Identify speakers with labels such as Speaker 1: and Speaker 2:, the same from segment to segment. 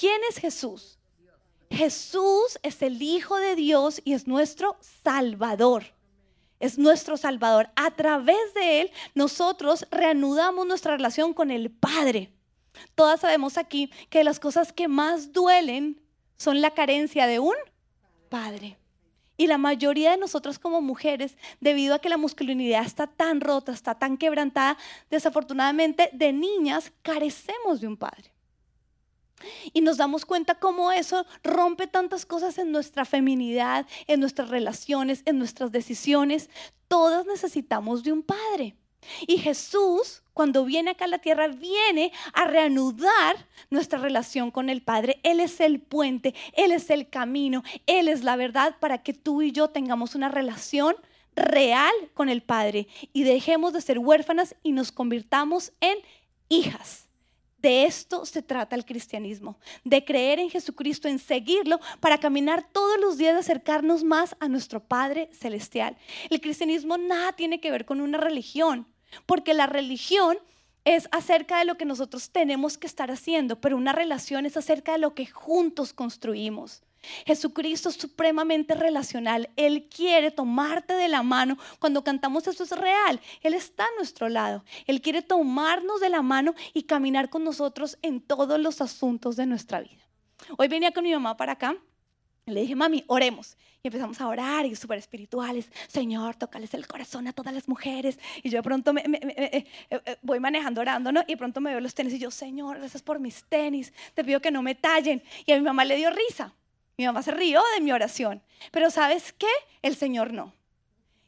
Speaker 1: ¿Quién es Jesús? Jesús es el Hijo de Dios y es nuestro Salvador. Es nuestro Salvador. A través de Él nosotros reanudamos nuestra relación con el Padre. Todas sabemos aquí que las cosas que más duelen son la carencia de un Padre. Y la mayoría de nosotros como mujeres, debido a que la masculinidad está tan rota, está tan quebrantada, desafortunadamente de niñas carecemos de un padre. Y nos damos cuenta cómo eso rompe tantas cosas en nuestra feminidad, en nuestras relaciones, en nuestras decisiones. Todas necesitamos de un padre. Y Jesús, cuando viene acá a la tierra, viene a reanudar nuestra relación con el Padre. Él es el puente, Él es el camino, Él es la verdad para que tú y yo tengamos una relación real con el Padre y dejemos de ser huérfanas y nos convirtamos en hijas. De esto se trata el cristianismo, de creer en Jesucristo, en seguirlo para caminar todos los días, acercarnos más a nuestro Padre Celestial. El cristianismo nada tiene que ver con una religión, porque la religión es acerca de lo que nosotros tenemos que estar haciendo, pero una relación es acerca de lo que juntos construimos. Jesucristo es supremamente relacional. Él quiere tomarte de la mano. Cuando cantamos eso es real. Él está a nuestro lado. Él quiere tomarnos de la mano y caminar con nosotros en todos los asuntos de nuestra vida. Hoy venía con mi mamá para acá. Le dije, mami, oremos. Y empezamos a orar y súper espirituales. Señor, tócales el corazón a todas las mujeres. Y yo de pronto me, eh, eh, voy manejando orando, ¿no? Y de pronto me veo los tenis y yo, Señor, gracias por mis tenis. Te pido que no me tallen. Y a mi mamá le dio risa. Mi mamá se rió de mi oración. Pero ¿sabes qué? El Señor no.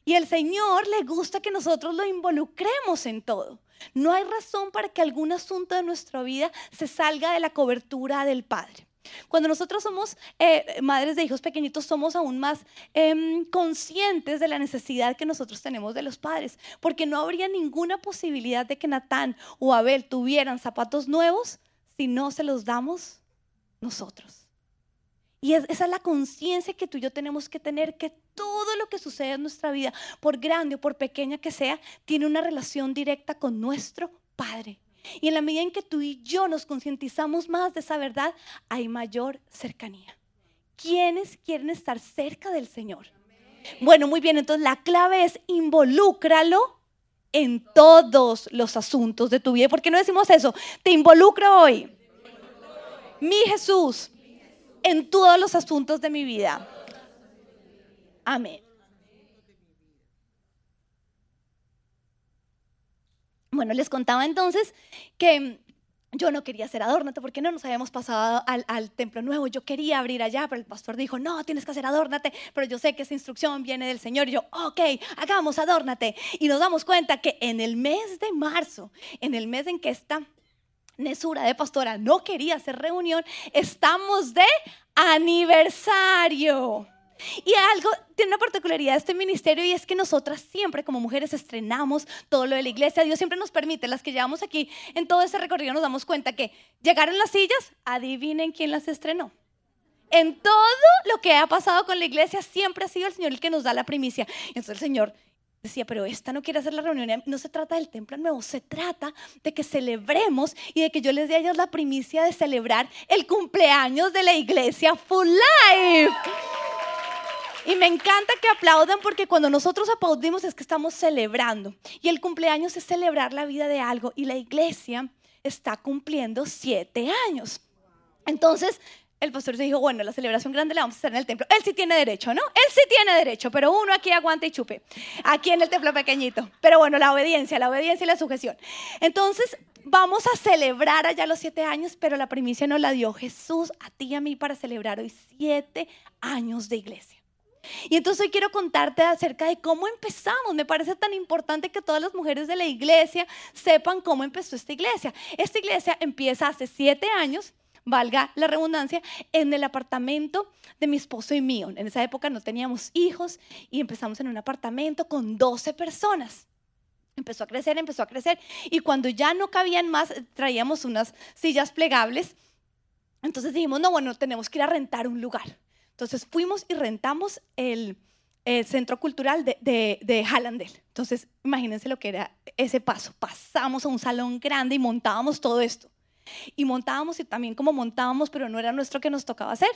Speaker 1: Y el Señor le gusta que nosotros lo involucremos en todo. No hay razón para que algún asunto de nuestra vida se salga de la cobertura del Padre. Cuando nosotros somos eh, madres de hijos pequeñitos, somos aún más em, conscientes de la necesidad que nosotros tenemos de los padres, porque no habría ninguna posibilidad de que Natán o Abel tuvieran zapatos nuevos si no se los damos nosotros. Y esa es la conciencia que tú y yo tenemos que tener, que todo lo que sucede en nuestra vida, por grande o por pequeña que sea, tiene una relación directa con nuestro Padre. Y en la medida en que tú y yo nos concientizamos más de esa verdad, hay mayor cercanía. ¿Quiénes quieren estar cerca del Señor? Bueno, muy bien, entonces la clave es involúcralo en todos los asuntos de tu vida. ¿Por qué no decimos eso? Te involucro hoy. Mi Jesús en todos los asuntos de mi vida. Amén. Bueno, les contaba entonces que yo no quería hacer adórnate porque no nos habíamos pasado al, templo nuevo. Yo quería abrir allá, pero el pastor dijo, no, tienes que hacer adórnate. Pero yo sé que esa instrucción viene del Señor. Y yo, ok, hagamos adórnate. Y nos damos cuenta que en el mes de marzo, en el mes en que está Nesura de pastora no quería hacer reunión, estamos de aniversario. Y algo tiene una particularidad este ministerio y es que nosotras siempre como mujeres estrenamos todo lo de la iglesia. Dios siempre nos permite, las que llevamos aquí en todo ese recorrido nos damos cuenta que llegaron las sillas, adivinen quién las estrenó. En todo lo que ha pasado con la iglesia siempre ha sido el Señor el que nos da la primicia. Entonces el Señor decía, pero esta no quiere hacer la reunión. No se trata del templo nuevo, se trata de que celebremos y de que yo les dé a ellos la primicia de celebrar el cumpleaños de la iglesia Full Life. Y me encanta que aplaudan porque cuando nosotros aplaudimos es que estamos celebrando. Y el cumpleaños es celebrar la vida de algo. Y la iglesia está cumpliendo siete años. Entonces, el pastor se dijo, bueno, la celebración grande la vamos a hacer en el templo. Él sí tiene derecho, ¿no? Él sí tiene derecho, pero uno aquí aguanta y chupe. Aquí en el templo pequeñito. Pero bueno, la obediencia, la obediencia y la sujeción. Entonces, vamos a celebrar allá los siete años, pero la primicia nos la dio Jesús a ti y a mí para celebrar hoy siete años de iglesia. Y entonces hoy quiero contarte acerca de cómo empezamos. Me parece tan importante que todas las mujeres de la iglesia sepan cómo empezó esta iglesia. Esta iglesia empieza hace siete años valga la redundancia, en el apartamento de mi esposo y mío. En esa época no teníamos hijos y empezamos en un apartamento con 12 personas. Empezó a crecer, empezó a crecer y cuando ya no cabían más, traíamos unas sillas plegables. Entonces dijimos, no, bueno, tenemos que ir a rentar un lugar. Entonces fuimos y rentamos el, centro cultural de, de, de Hallandel. Entonces, imagínense lo que era ese paso. Pasamos a un salón grande y montábamos todo esto. Y montábamos y también como montábamos, pero no era nuestro que nos tocaba hacer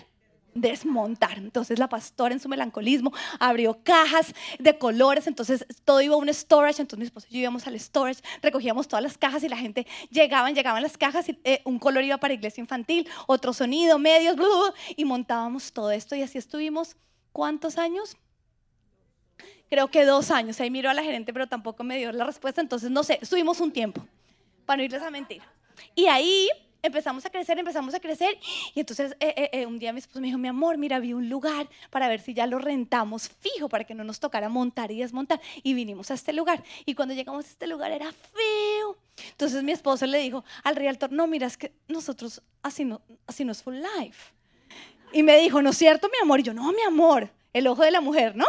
Speaker 1: desmontar. Entonces la pastora en su melancolismo abrió cajas de colores, entonces todo iba a un storage, entonces mi esposo y yo íbamos al storage, recogíamos todas las cajas y la gente llegaban, llegaban las cajas y eh, un color iba para iglesia infantil, otro sonido, medios, y montábamos todo esto y así estuvimos, ¿cuántos años? Creo que dos años. Ahí miró a la gerente, pero tampoco me dio la respuesta, entonces no sé, estuvimos un tiempo, para no irles a mentir. Y ahí empezamos a crecer, empezamos a crecer. Y entonces eh, eh, eh, un día mi esposo me dijo, mi amor, mira, vi un lugar para ver si ya lo rentamos fijo, para que no nos tocara montar y desmontar. Y vinimos a este lugar. Y cuando llegamos a este lugar era feo. Entonces mi esposo le dijo al realtor, no, mira, es que nosotros así no, así no es full life. Y me dijo, ¿no es cierto, mi amor? Y yo, no, mi amor, el ojo de la mujer, ¿no?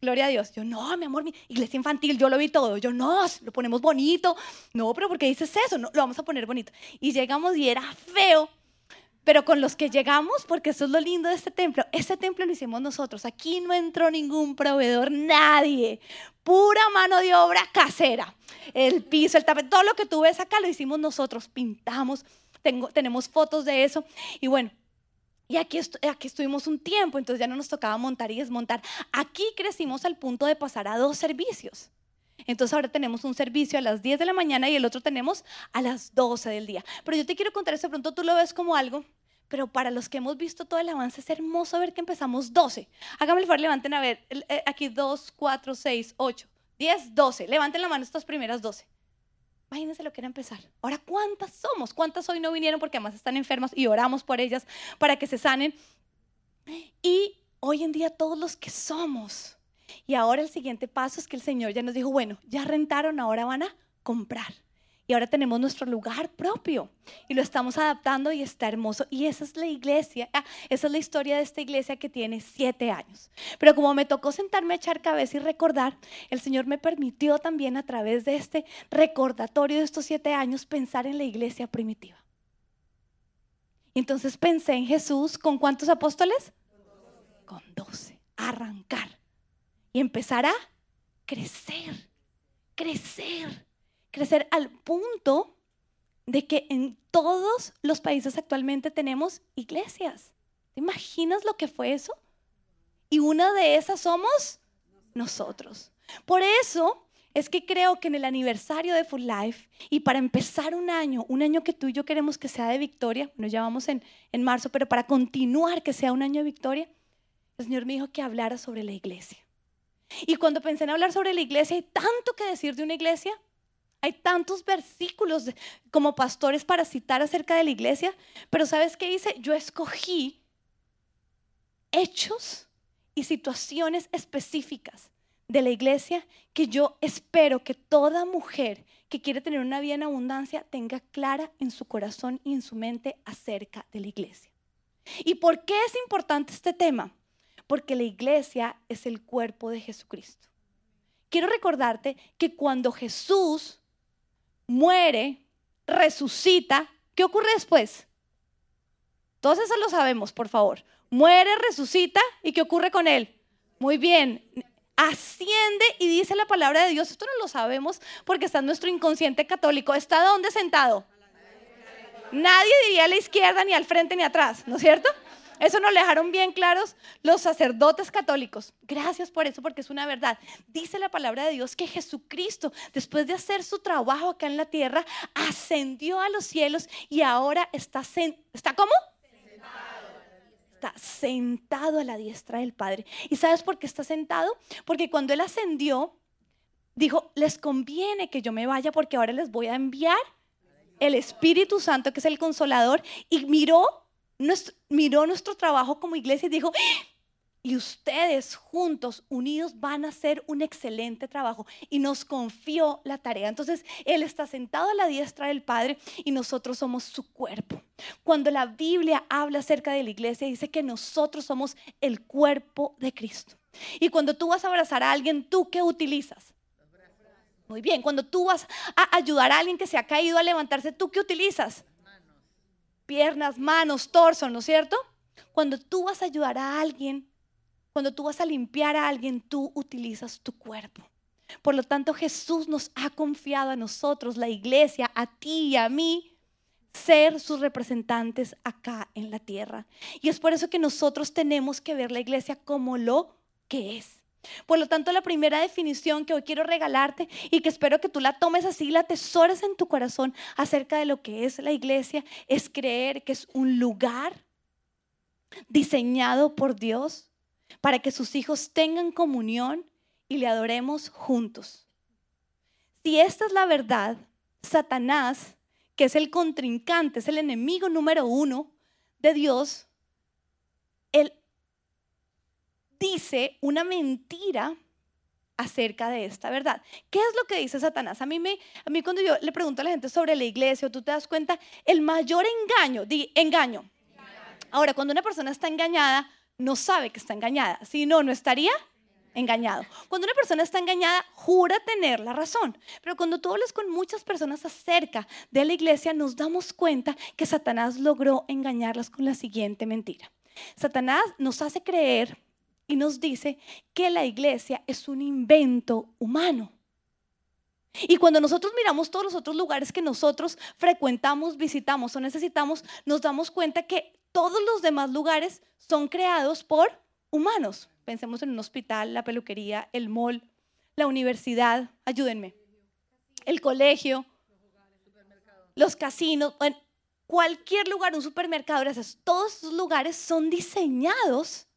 Speaker 1: Gloria a Dios. Yo, no, mi amor, mi iglesia infantil, yo lo vi todo. Yo, no, lo ponemos bonito. No, pero ¿por qué dices eso? No, lo vamos a poner bonito. Y llegamos y era feo. Pero con los que llegamos, porque eso es lo lindo de este templo, ese templo lo hicimos nosotros. Aquí no entró ningún proveedor, nadie. Pura mano de obra casera. El piso, el tapete, todo lo que tú ves acá lo hicimos nosotros. Pintamos, tengo, tenemos fotos de eso. Y bueno, y aquí, aquí estuvimos un tiempo, entonces ya no nos tocaba montar y desmontar. Aquí crecimos al punto de pasar a dos servicios. Entonces ahora tenemos un servicio a las 10 de la mañana y el otro tenemos a las 12 del día. Pero yo te quiero contar de pronto tú lo ves como algo, pero para los que hemos visto todo el avance es hermoso ver que empezamos 12. Hágame el favor, levanten a ver, eh, aquí 2, 4, 6, 8, 10, 12. Levanten la mano estas primeras 12. Imagínense lo que era empezar. Ahora, ¿cuántas somos? ¿Cuántas hoy no vinieron porque además están enfermas y oramos por ellas para que se sanen? Y hoy en día todos los que somos. Y ahora el siguiente paso es que el Señor ya nos dijo, bueno, ya rentaron, ahora van a comprar y ahora tenemos nuestro lugar propio y lo estamos adaptando y está hermoso. Y esa es la iglesia, ah, esa es la historia de esta iglesia que tiene siete años. Pero como me tocó sentarme a echar cabeza y recordar, el Señor me permitió también a través de este recordatorio de estos siete años pensar en la iglesia primitiva. Y entonces pensé en Jesús con cuántos apóstoles? Con doce. Arrancar y empezar a crecer, crecer crecer al punto de que en todos los países actualmente tenemos iglesias. ¿Te imaginas lo que fue eso? Y una de esas somos nosotros. Por eso es que creo que en el aniversario de Full Life y para empezar un año, un año que tú y yo queremos que sea de victoria, nos llevamos en, en marzo, pero para continuar que sea un año de victoria, el Señor me dijo que hablara sobre la iglesia. Y cuando pensé en hablar sobre la iglesia, hay tanto que decir de una iglesia, hay tantos versículos como pastores para citar acerca de la iglesia, pero ¿sabes qué hice? Yo escogí hechos y situaciones específicas de la iglesia que yo espero que toda mujer que quiere tener una vida en abundancia tenga clara en su corazón y en su mente acerca de la iglesia. ¿Y por qué es importante este tema? Porque la iglesia es el cuerpo de Jesucristo. Quiero recordarte que cuando Jesús muere, resucita. ¿Qué ocurre después? Todos eso lo sabemos, por favor. Muere, resucita y ¿qué ocurre con él? Muy bien. Asciende y dice la palabra de Dios. Esto no lo sabemos porque está en nuestro inconsciente católico. ¿Está dónde sentado? Nadie diría a la izquierda, ni al frente, ni atrás, ¿no es cierto? Eso nos lo dejaron bien claros los sacerdotes católicos. Gracias por eso, porque es una verdad. Dice la palabra de Dios que Jesucristo, después de hacer su trabajo acá en la tierra, ascendió a los cielos y ahora está, ¿está cómo? Está sentado a la diestra del Padre. ¿Y sabes por qué está sentado? Porque cuando Él ascendió, dijo, les conviene que yo me vaya porque ahora les voy a enviar el Espíritu Santo, que es el consolador, y miró miró nuestro trabajo como iglesia y dijo, ¡Ah! y ustedes juntos, unidos, van a hacer un excelente trabajo. Y nos confió la tarea. Entonces, Él está sentado a la diestra del Padre y nosotros somos su cuerpo. Cuando la Biblia habla acerca de la iglesia, dice que nosotros somos el cuerpo de Cristo. Y cuando tú vas a abrazar a alguien, ¿tú qué utilizas? Muy bien, cuando tú vas a ayudar a alguien que se ha caído a levantarse, ¿tú qué utilizas? Piernas, manos, torso, ¿no es cierto? Cuando tú vas a ayudar a alguien, cuando tú vas a limpiar a alguien, tú utilizas tu cuerpo. Por lo tanto, Jesús nos ha confiado a nosotros, la iglesia, a ti y a mí, ser sus representantes acá en la tierra. Y es por eso que nosotros tenemos que ver la iglesia como lo que es. Por lo tanto, la primera definición que hoy quiero regalarte y que espero que tú la tomes así, la tesores en tu corazón acerca de lo que es la iglesia, es creer que es un lugar diseñado por Dios para que sus hijos tengan comunión y le adoremos juntos. Si esta es la verdad, Satanás que es el contrincante, es el enemigo número uno de Dios, él dice una mentira acerca de esta verdad. ¿Qué es lo que dice Satanás? A mí, me, a mí cuando yo le pregunto a la gente sobre la iglesia, tú te das cuenta, el mayor engaño, di engaño. Ahora, cuando una persona está engañada, no sabe que está engañada. Si no, no estaría engañado. Cuando una persona está engañada, jura tener la razón. Pero cuando tú hablas con muchas personas acerca de la iglesia, nos damos cuenta que Satanás logró engañarlas con la siguiente mentira. Satanás nos hace creer y nos dice que la iglesia es un invento humano. Y cuando nosotros miramos todos los otros lugares que nosotros frecuentamos, visitamos o necesitamos, nos damos cuenta que todos los demás lugares son creados por humanos. Pensemos en un hospital, la peluquería, el mall, la universidad, ayúdenme, el colegio, los casinos, cualquier lugar, un supermercado, gracias, todos esos lugares son diseñados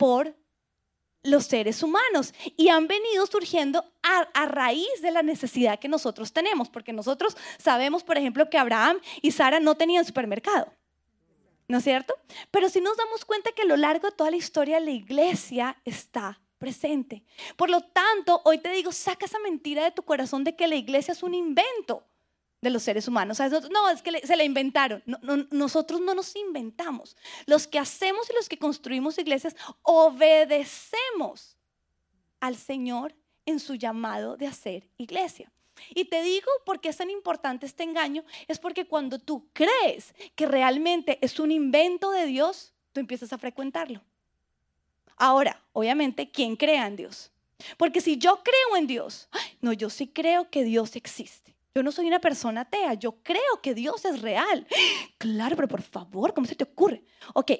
Speaker 1: por los seres humanos y han venido surgiendo a, raíz de la necesidad que nosotros tenemos, porque nosotros sabemos, por ejemplo, que Abraham y Sara no tenían supermercado. ¿no es cierto? Pero si nos damos cuenta que a lo largo de toda la historia la iglesia está presente. Por lo tanto, hoy te digo, saca esa mentira de tu corazón de que la iglesia es un invento de los seres humanos. No, es que se la inventaron. nosotros no nos inventamos. Los que hacemos y los que construimos iglesias obedecemos al Señor en su llamado de hacer iglesia. Y te digo por qué es tan importante este engaño, es porque cuando tú crees que realmente es un invento de Dios, tú empiezas a frecuentarlo. Ahora, obviamente, ¿quién crea en Dios? Porque si yo creo en Dios, no, yo sí creo que Dios existe. Yo no soy una persona atea, yo creo que Dios es real. Claro, pero por favor, ¿cómo se te ocurre? Ok,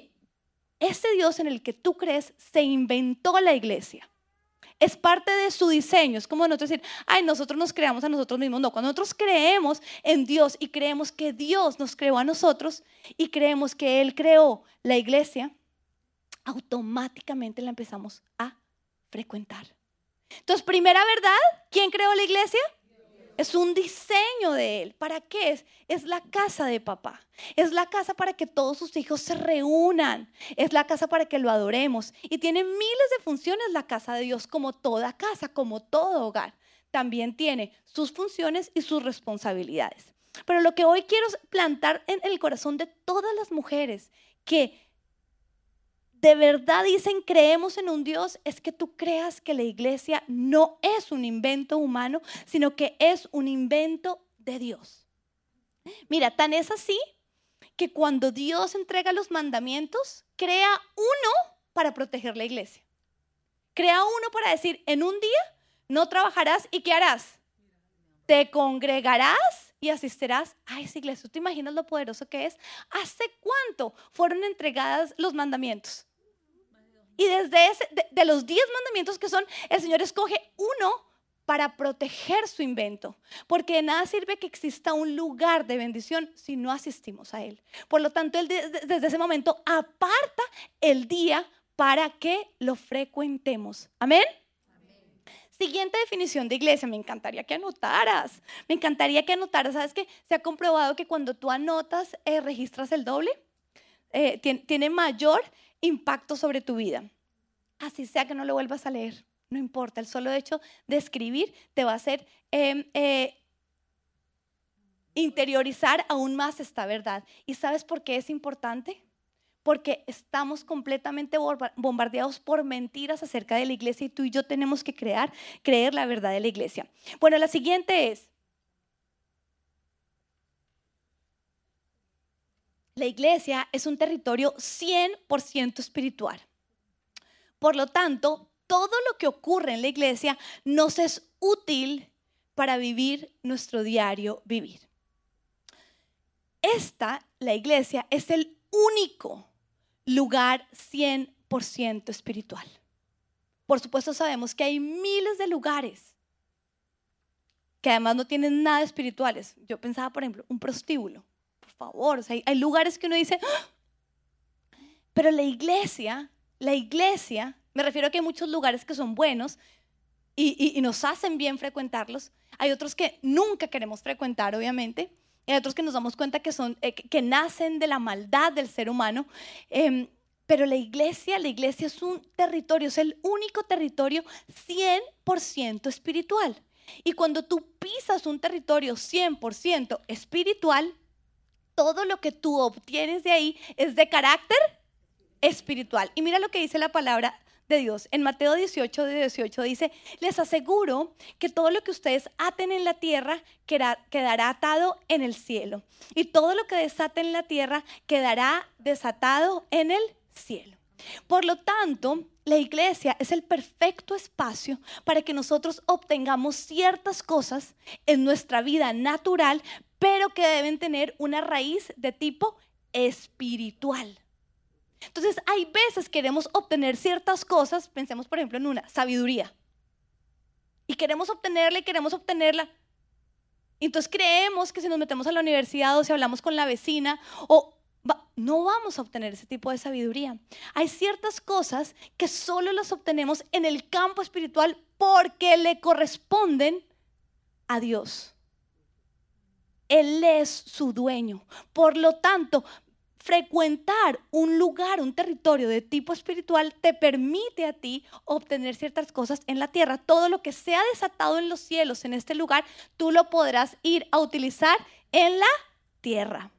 Speaker 1: ese Dios en el que tú crees se inventó la iglesia es parte de su diseño. Es como nosotros decir, ay, nosotros nos creamos a nosotros mismos. No, cuando nosotros creemos en Dios y creemos que Dios nos creó a nosotros y creemos que Él creó la iglesia, automáticamente la empezamos a frecuentar. Entonces, primera verdad, ¿quién creó la iglesia? Es un diseño de Él. ¿Para qué es? Es la casa de papá. Es la casa para que todos sus hijos se reúnan. Es la casa para que lo adoremos. Y tiene miles de funciones la casa de Dios, como toda casa, como todo hogar. También tiene sus funciones y sus responsabilidades. Pero lo que hoy quiero plantar en el corazón de todas las mujeres que de verdad dicen creemos en un Dios, es que tú creas que la iglesia no es un invento humano, sino que es un invento de Dios. Mira, tan es así que cuando Dios entrega los mandamientos, crea uno para proteger la iglesia. Crea uno para decir, en un día no trabajarás y ¿qué harás? Te congregarás y asistirás a esa iglesia. ¿Tú te imaginas lo poderoso que es? ¿Hace cuánto fueron entregadas los mandamientos? Y desde ese, de, los diez mandamientos que son, el Señor escoge uno para proteger su invento, porque de nada sirve que exista un lugar de bendición si no asistimos a Él. Por lo tanto, Él desde ese momento aparta el día para que lo frecuentemos. Amén. Siguiente definición de iglesia, me encantaría que anotaras, me encantaría que anotaras, ¿sabes qué? Se ha comprobado que cuando tú anotas, eh, registras el doble, eh, tiene mayor impacto sobre tu vida. Así sea que no lo vuelvas a leer, no importa, el solo hecho de escribir te va a hacer em, eh, interiorizar aún más esta verdad. ¿Y sabes por qué es importante? Porque estamos completamente bombardeados por mentiras acerca de la iglesia y tú y yo tenemos que crear, creer la verdad de la iglesia. Bueno, la siguiente es, la iglesia es un territorio 100% espiritual. Por lo tanto, todo lo que ocurre en la iglesia nos es útil para vivir nuestro diario vivir. esta, la iglesia, es el único lugar 100% espiritual. Por supuesto sabemos que hay miles de lugares que además no tienen nada espirituales. Yo pensaba, por ejemplo, un prostíbulo. Favor, hay, lugares que uno dice, ¡Ah! pero la iglesia, la iglesia, me refiero a que hay muchos lugares que son buenos y, nos hacen bien frecuentarlos. Hay otros que nunca queremos frecuentar, obviamente. Hay otros que nos damos cuenta que, son, eh, que nacen de la maldad del ser humano. Eh, pero la iglesia, la iglesia es un territorio, es el único territorio 100% espiritual. Y cuando tú pisas un territorio 100% espiritual, todo lo que tú obtienes de ahí es de carácter espiritual. Y mira lo que dice la palabra de Dios. En Mateo 18, 18 dice, les aseguro que todo lo que ustedes aten en la tierra quedará atado en el cielo. Y todo lo que desaten en la tierra quedará desatado en el cielo. Por lo tanto, la iglesia es el perfecto espacio para que nosotros obtengamos ciertas cosas en nuestra vida natural, pero que deben tener una raíz de tipo espiritual. Entonces, hay veces queremos obtener ciertas cosas, pensemos por ejemplo en una, sabiduría. Y queremos obtenerla y queremos obtenerla. Entonces creemos que si nos metemos a la universidad o si hablamos con la vecina o no vamos a obtener ese tipo de sabiduría. Hay ciertas cosas que solo las obtenemos en el campo espiritual porque le corresponden a Dios. Él es su dueño. Por lo tanto, frecuentar un lugar, un territorio de tipo espiritual te permite a ti obtener ciertas cosas en la tierra. Todo lo que sea desatado en los cielos, en este lugar, tú lo podrás ir a utilizar en la tierra.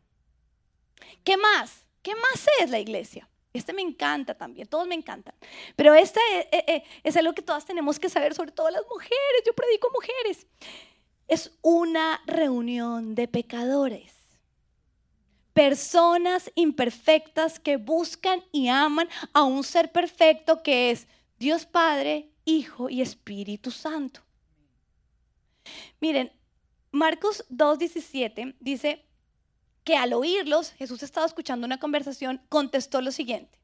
Speaker 1: ¿Qué más? ¿Qué más es la iglesia? Este me encanta también, todos me encantan. Pero este eh, eh, eh, es algo que todas tenemos que saber, sobre todo las mujeres. Yo predico mujeres. Es una reunión de pecadores. Personas imperfectas que buscan y aman a un ser perfecto que es Dios Padre, Hijo y Espíritu Santo. Miren, Marcos 2.17 dice, que al oírlos, Jesús estaba escuchando una conversación, contestó lo siguiente.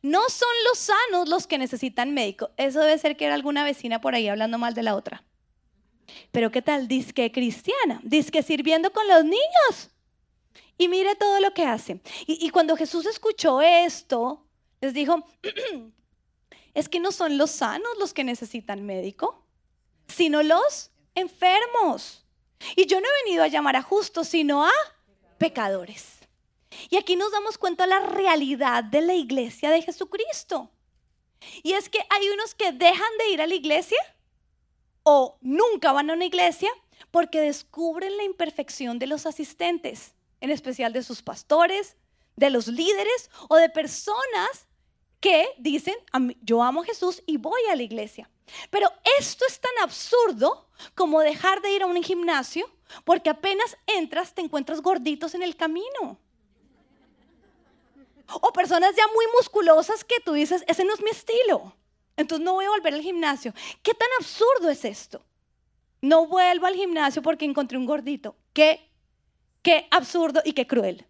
Speaker 1: No son los sanos los que necesitan médico. Eso debe ser que era alguna vecina por ahí hablando mal de la otra. Pero ¿qué tal? Disque cristiana, disque sirviendo con los niños. Y mire todo lo que hace. Y, y cuando Jesús escuchó esto, les dijo, es que no son los sanos los que necesitan médico, sino los enfermos. Y yo no he venido a llamar a justos, sino a pecadores. Y aquí nos damos cuenta de la realidad de la iglesia de Jesucristo. Y es que hay unos que dejan de ir a la iglesia o nunca van a una iglesia porque descubren la imperfección de los asistentes, en especial de sus pastores, de los líderes o de personas que dicen, yo amo a Jesús y voy a la iglesia. Pero esto es tan absurdo como dejar de ir a un gimnasio porque apenas entras, te encuentras gorditos en el camino. O personas ya muy musculosas que tú dices, ese no es mi estilo. Entonces no voy a volver al gimnasio. ¿Qué tan absurdo es esto? No vuelvo al gimnasio porque encontré un gordito. Qué, qué absurdo y qué cruel.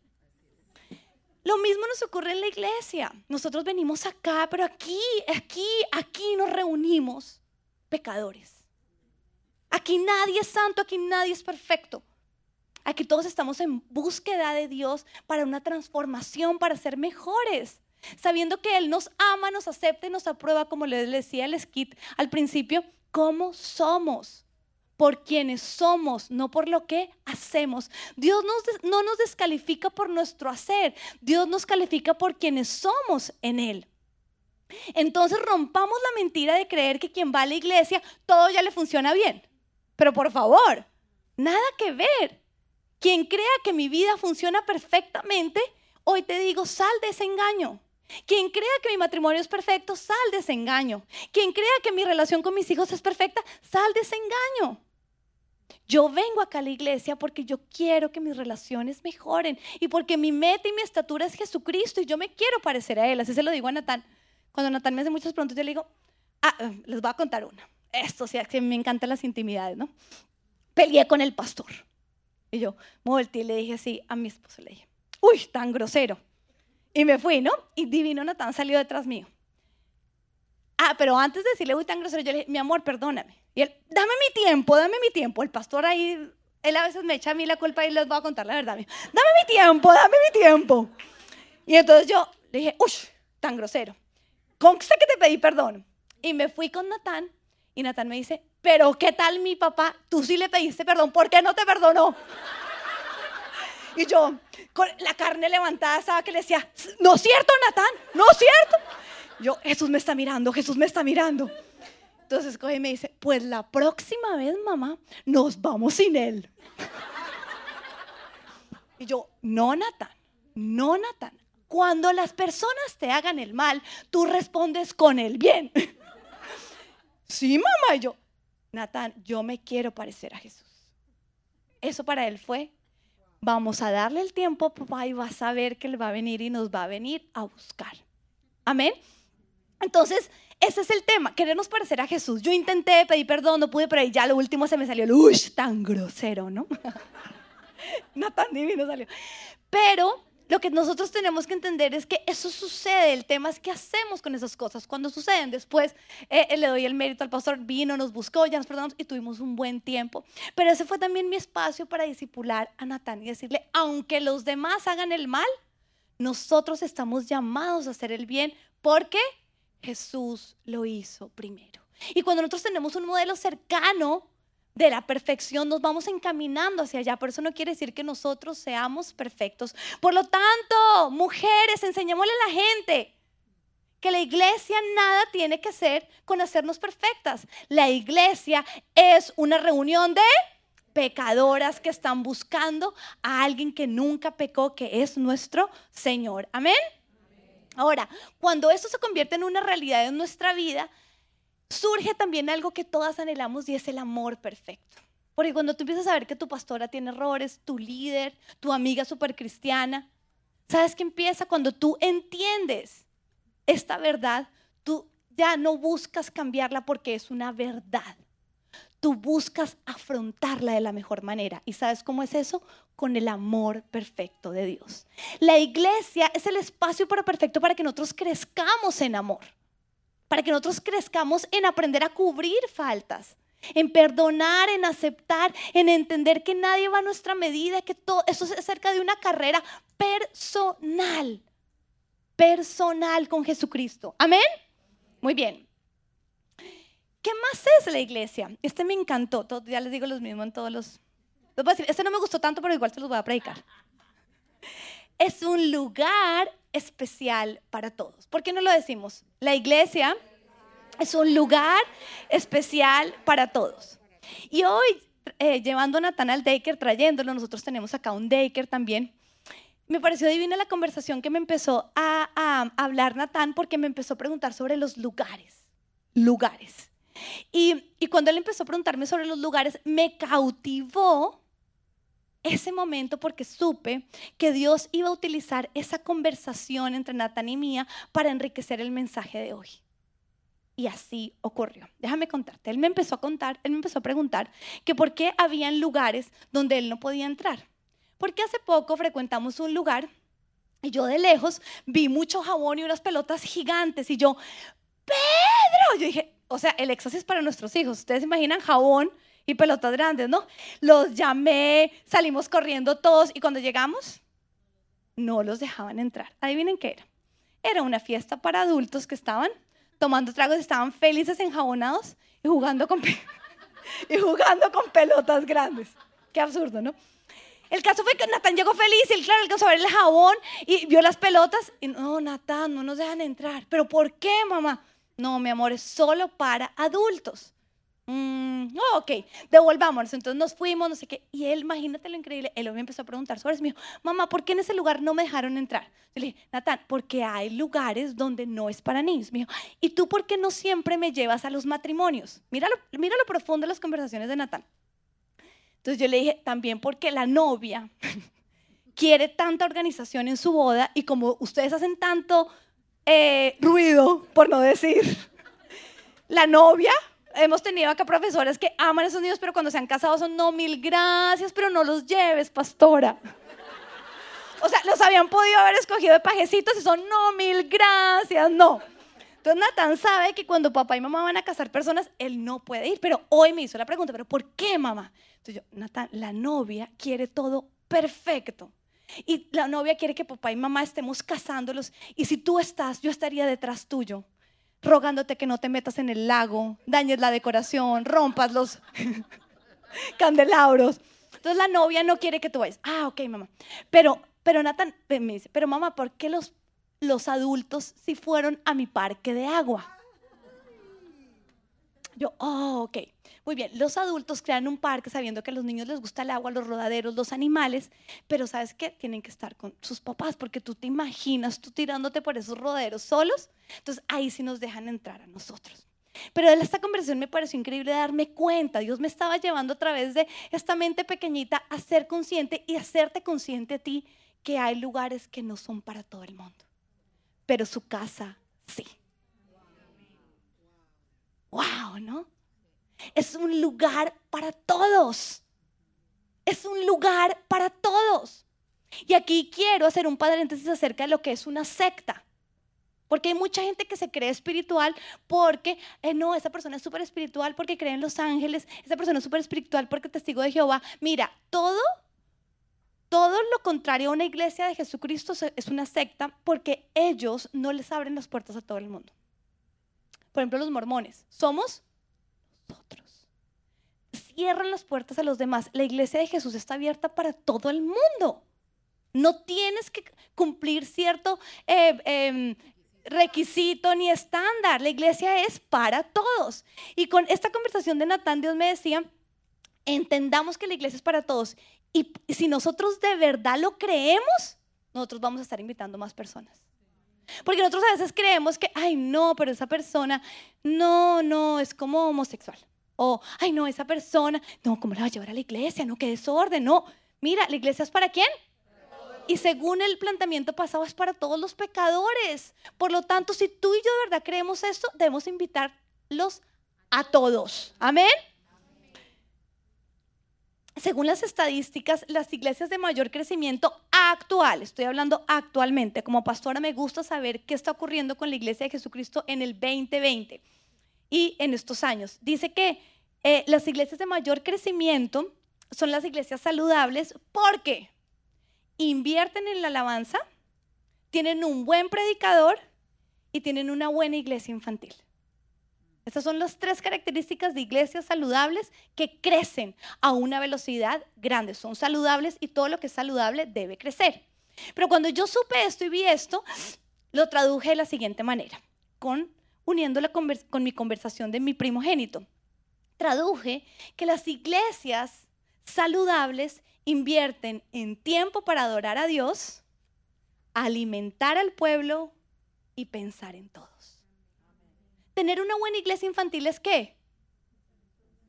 Speaker 1: Lo mismo nos ocurre en la iglesia. Nosotros venimos acá, pero aquí, aquí, aquí nos reunimos pecadores. Aquí nadie es santo, aquí nadie es perfecto. Aquí todos estamos en búsqueda de Dios para una transformación, para ser mejores. Sabiendo que Él nos ama, nos acepta y nos aprueba, como le decía el skit al principio, cómo somos, por quienes somos, no por lo que hacemos. Dios no nos descalifica por nuestro hacer, Dios nos califica por quienes somos en Él. Entonces rompamos la mentira de creer que quien va a la iglesia todo ya le funciona bien. Pero por favor, nada que ver. Quien crea que mi vida funciona perfectamente, hoy te digo, sal de ese engaño. Quien crea que mi matrimonio es perfecto, sal de ese engaño. Quien crea que mi relación con mis hijos es perfecta, sal de ese engaño. Yo vengo acá a la iglesia porque yo quiero que mis relaciones mejoren y porque mi meta y mi estatura es Jesucristo y yo me quiero parecer a Él. Así se lo digo a Natán. Cuando Natán me hace muchas preguntas, yo le digo, ah, eh, les voy a contar una esto, o sea, que me encantan las intimidades, ¿no? Peleé con el pastor. Y yo me volteé y le dije así a mi esposo, le dije, uy, tan grosero. Y me fui, ¿no? Y divino Natán salió detrás mío. Ah, pero antes de decirle, uy, tan grosero, yo le dije, mi amor, perdóname. Y él, dame mi tiempo, dame mi tiempo. El pastor ahí, él a veces me echa a mí la culpa y les voy a contar la verdad. Dame mi tiempo, dame mi tiempo. Y entonces yo le dije, uy, tan grosero. Consta que te pedí perdón. Y me fui con Natán y Natán me dice, pero ¿qué tal mi papá? Tú sí le pediste perdón, ¿por qué no te perdonó? Y yo, con la carne levantada, estaba que le decía, ¿no es cierto, Natán? ¿No es cierto? Yo, Jesús me está mirando, Jesús me está mirando. Entonces coge y me dice, pues la próxima vez, mamá, nos vamos sin él. Y yo, no, Natán, no, Natán. Cuando las personas te hagan el mal, tú respondes con el bien. sí, mamá. Y yo, Natán, yo me quiero parecer a Jesús. Eso para él fue, vamos a darle el tiempo, papá, y vas a ver que él va a venir y nos va a venir a buscar. Amén. Entonces, ese es el tema, querernos parecer a Jesús. Yo intenté pedir perdón, no pude, pero ya lo último se me salió, uy, tan grosero, ¿no? no tan divino salió. Pero lo que nosotros tenemos que entender es que eso sucede. El tema es qué hacemos con esas cosas cuando suceden. Después eh, le doy el mérito al pastor, vino, nos buscó, ya nos perdonamos y tuvimos un buen tiempo. Pero ese fue también mi espacio para disipular a Natán y decirle, aunque los demás hagan el mal, nosotros estamos llamados a hacer el bien porque Jesús lo hizo primero. Y cuando nosotros tenemos un modelo cercano de la perfección, nos vamos encaminando hacia allá. Por eso no quiere decir que nosotros seamos perfectos. Por lo tanto, mujeres, enseñémosle a la gente que la iglesia nada tiene que ser con hacernos perfectas. La iglesia es una reunión de pecadoras que están buscando a alguien que nunca pecó, que es nuestro Señor. Amén. Ahora, cuando esto se convierte en una realidad en nuestra vida, surge también algo que todas anhelamos y es el amor perfecto. Porque cuando tú empiezas a ver que tu pastora tiene errores, tu líder, tu amiga super cristiana, ¿sabes qué empieza? Cuando tú entiendes esta verdad, tú ya no buscas cambiarla porque es una verdad. Tú buscas afrontarla de la mejor manera. ¿Y sabes cómo es eso? con el amor perfecto de Dios. La iglesia es el espacio para perfecto para que nosotros crezcamos en amor, para que nosotros crezcamos en aprender a cubrir faltas, en perdonar, en aceptar, en entender que nadie va a nuestra medida, que todo eso es acerca de una carrera personal, personal con Jesucristo. Amén. Muy bien. ¿Qué más es la iglesia? Este me encantó, ya les digo los mismos en todos los este no me gustó tanto, pero igual se los voy a predicar. Es un lugar especial para todos. ¿Por qué no lo decimos? La iglesia es un lugar especial para todos. Y hoy, eh, llevando a Natán al Daker, trayéndolo, nosotros tenemos acá un Daker también. Me pareció divina la conversación que me empezó a, hablar Natán porque me empezó a preguntar sobre los lugares. Lugares. Y cuando él empezó a preguntarme sobre los lugares, me cautivó ese momento porque supe que Dios iba a utilizar esa conversación entre Natán y mía para enriquecer el mensaje de hoy. Y así ocurrió. Déjame contarte. Él me empezó a contar, él me empezó a preguntar que por qué habían lugares donde él no podía entrar. Porque hace poco frecuentamos un lugar y yo de lejos vi mucho jabón y unas pelotas gigantes y yo, Pedro, yo dije, o sea, el éxtasis para nuestros hijos. Ustedes imaginan jabón y pelotas grandes, ¿no? Los llamé, salimos corriendo todos y cuando llegamos, no los dejaban entrar. Adivinen qué era. Era una fiesta para adultos que estaban tomando tragos, estaban felices, enjabonados y jugando con, y jugando con pelotas grandes. Qué absurdo, ¿no? El caso fue que Natán llegó feliz y él, claro, alcanzó a ver el jabón y vio las pelotas. Y no, Natán, no nos dejan entrar. ¿Pero por qué, mamá? No, mi amor, es solo para adultos. Mm, ok, devolvámonos. Entonces nos fuimos, no sé qué. Y él, imagínate lo increíble, él me empezó a preguntar sobre eso. Me dijo, mamá, ¿por qué en ese lugar no me dejaron entrar? Yo le dije, Natán, porque hay lugares donde no es para niños. Me dijo, ¿y tú por qué no siempre me llevas a los matrimonios? Mira lo, mira lo profundo de las conversaciones de Natán. Entonces yo le dije, también porque la novia quiere tanta organización en su boda y como ustedes hacen tanto eh, ruido, por no decir, la novia hemos tenido acá profesores que aman a esos niños, pero cuando se han casado son no mil gracias, pero no los lleves, pastora. O sea, los habían podido haber escogido de pajecitos y son no mil gracias, no. Entonces Natán sabe que cuando papá y mamá van a casar personas, él no puede ir. Pero hoy me hizo la pregunta, ¿pero por qué mamá? Entonces yo, Natán, la novia quiere todo perfecto. Y la novia quiere que papá y mamá estemos casándolos. Y si tú estás, yo estaría detrás tuyo, rogándote que no te metas en el lago, dañes la decoración, rompas los candelabros. Entonces la novia no quiere que tú vayas. Ah, ok, mamá. Pero, pero Nathan me dice, pero mamá, ¿por qué los, los adultos si fueron a mi parque de agua? Yo, oh, ok. Muy bien, los adultos crean un parque sabiendo que a los niños les gusta el agua, los rodaderos, los animales, pero ¿sabes qué? Tienen que estar con sus papás porque tú te imaginas tú tirándote por esos rodaderos solos. Entonces ahí sí nos dejan entrar a nosotros. Pero de esta conversación me pareció increíble darme cuenta. Dios me estaba llevando a través de esta mente pequeñita a ser consciente y hacerte consciente a ti que hay lugares que no son para todo el mundo, pero su casa sí. Wow, ¿no? Es un lugar para todos. Es un lugar para todos. Y aquí quiero hacer un paréntesis acerca de lo que es una secta. Porque hay mucha gente que se cree espiritual porque, eh, no, esa persona es súper espiritual porque cree en los ángeles, esa persona es súper espiritual porque es testigo de Jehová. Mira, todo, todo lo contrario a una iglesia de Jesucristo es una secta porque ellos no les abren las puertas a todo el mundo. Por ejemplo, los mormones. Somos nosotros. Cierran las puertas a los demás. La iglesia de Jesús está abierta para todo el mundo. No tienes que cumplir cierto eh, em, requisito ni estándar. La iglesia es para todos. Y con esta conversación de Natán, Dios me decía, entendamos que la iglesia es para todos. Y si nosotros de verdad lo creemos, nosotros vamos a estar invitando más personas. Porque nosotros a veces creemos que, ay, no, pero esa persona, no, no, es como homosexual. O, ay, no, esa persona, no, ¿cómo la va a llevar a la iglesia? No, qué desorden, no. Mira, ¿la iglesia es para quién? Y según el planteamiento pasado, es para todos los pecadores. Por lo tanto, si tú y yo de verdad creemos esto, debemos invitarlos a todos. Amén según las estadísticas, las iglesias de mayor crecimiento actual, estoy hablando actualmente, como pastora me gusta saber qué está ocurriendo con la iglesia de Jesucristo en el 2020 y en estos años. Dice que eh, las iglesias de mayor crecimiento son las iglesias saludables porque invierten en la alabanza, tienen un buen predicador y tienen una buena iglesia infantil. Estas son las tres características de iglesias saludables que crecen a una velocidad grande. Son saludables y todo lo que es saludable debe crecer. Pero cuando yo supe esto y vi esto, lo traduje de la siguiente manera, con, uniéndolo con mi conversación de mi primogénito. Traduje que las iglesias saludables invierten en tiempo para adorar a Dios, alimentar al pueblo y pensar en todos. Tener una buena iglesia infantil es qué?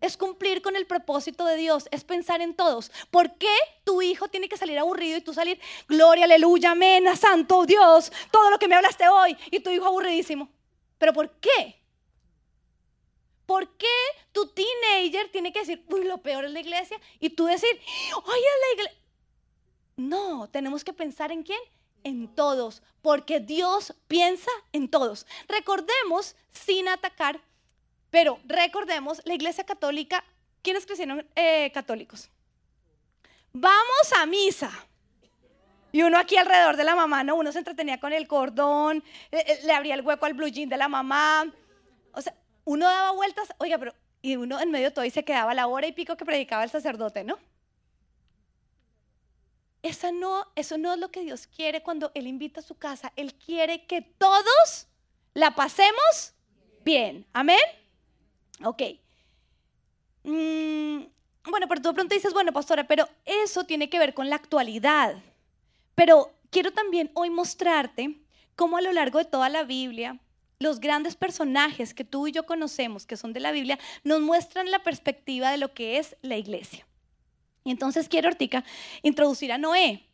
Speaker 1: Es cumplir con el propósito de Dios, es pensar en todos. ¿Por qué tu hijo tiene que salir aburrido y tú salir, gloria, aleluya, amén, santo Dios, todo lo que me hablaste hoy y tu hijo aburridísimo? ¿Pero por qué? ¿Por qué tu teenager tiene que decir, uy, lo peor es la iglesia? Y tú decir, oye, la iglesia. No, tenemos que pensar en quién? En todos, porque Dios piensa en todos. Recordemos, sin atacar, pero recordemos, la iglesia católica, ¿quiénes crecieron eh, católicos? Vamos a misa. Y uno aquí alrededor de la mamá, ¿no? Uno se entretenía con el cordón, eh, eh, le abría el hueco al blue jean de la mamá. O sea, uno daba vueltas, oiga, pero, y uno en medio todo y se quedaba la hora y pico que predicaba el sacerdote, ¿no? No, eso no es lo que Dios quiere cuando Él invita a su casa. Él quiere que todos la pasemos bien. Amén. Ok. Mm, bueno, pero tú de pronto dices, bueno, pastora, pero eso tiene que ver con la actualidad. Pero quiero también hoy mostrarte cómo a lo largo de toda la Biblia, los grandes personajes que tú y yo conocemos, que son de la Biblia, nos muestran la perspectiva de lo que es la iglesia. Y entonces quiero, Ortica, introducir a Noé.